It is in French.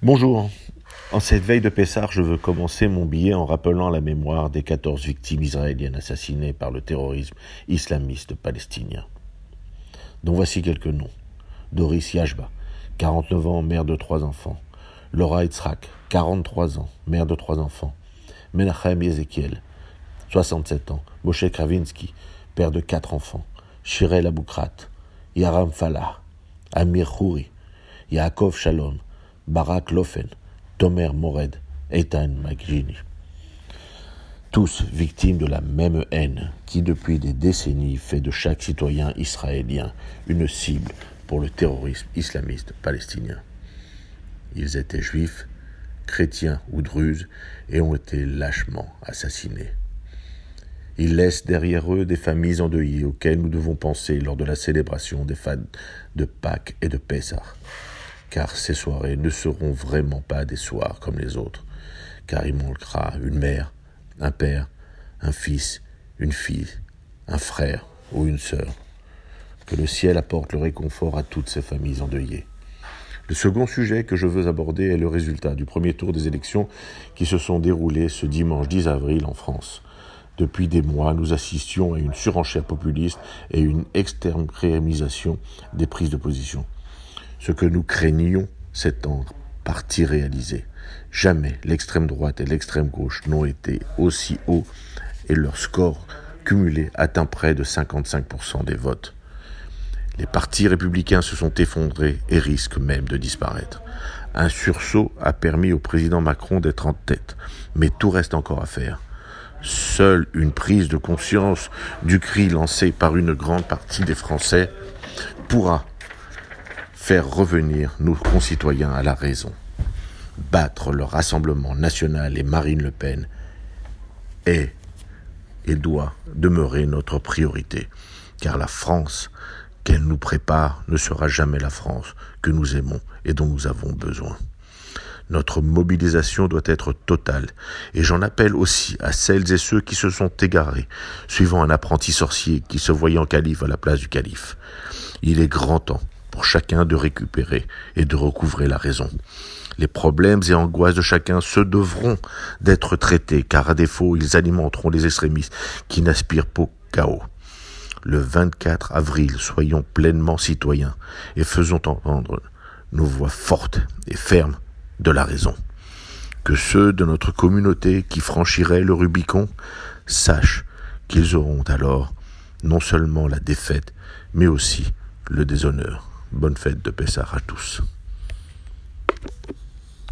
Bonjour. En cette veille de Pessar, je veux commencer mon billet en rappelant la mémoire des 14 victimes israéliennes assassinées par le terrorisme islamiste palestinien. Dont voici quelques noms. Doris Yashba, 49 ans, mère de trois enfants. Laura Itzrak, 43 ans, mère de trois enfants. Menachem Ezekiel, 67 ans. Moshe Kravinsky, père de quatre enfants. Shirel Aboukrat, Yaram Falah, Amir Khouri, Yaakov Shalom, Barak Lofen, Tomer Mored, Eitan Magini. Tous victimes de la même haine qui, depuis des décennies, fait de chaque citoyen israélien une cible pour le terrorisme islamiste palestinien. Ils étaient juifs, chrétiens ou druzes et ont été lâchement assassinés. Ils laissent derrière eux des familles endeuillées auxquelles nous devons penser lors de la célébration des fêtes de Pâques et de Pessah car ces soirées ne seront vraiment pas des soirs comme les autres, car il manquera une mère, un père, un fils, une fille, un frère ou une sœur. Que le ciel apporte le réconfort à toutes ces familles endeuillées. Le second sujet que je veux aborder est le résultat du premier tour des élections qui se sont déroulées ce dimanche 10 avril en France. Depuis des mois, nous assistions à une surenchère populiste et une extrémisation des prises de position. Ce que nous craignions s'est en partie réalisé. Jamais l'extrême droite et l'extrême gauche n'ont été aussi hauts et leur score cumulé atteint près de 55% des votes. Les partis républicains se sont effondrés et risquent même de disparaître. Un sursaut a permis au président Macron d'être en tête, mais tout reste encore à faire. Seule une prise de conscience du cri lancé par une grande partie des Français pourra faire revenir nos concitoyens à la raison. Battre le Rassemblement national et Marine Le Pen est et doit demeurer notre priorité, car la France qu'elle nous prépare ne sera jamais la France que nous aimons et dont nous avons besoin. Notre mobilisation doit être totale, et j'en appelle aussi à celles et ceux qui se sont égarés, suivant un apprenti sorcier qui se voyait en calife à la place du calife. Il est grand temps chacun de récupérer et de recouvrer la raison. Les problèmes et angoisses de chacun se devront d'être traités, car à défaut, ils alimenteront les extrémistes qui n'aspirent pas au chaos. Le 24 avril, soyons pleinement citoyens et faisons entendre nos voix fortes et fermes de la raison. Que ceux de notre communauté qui franchiraient le Rubicon sachent qu'ils auront alors non seulement la défaite, mais aussi le déshonneur. Bonne fête de Pessah à tous.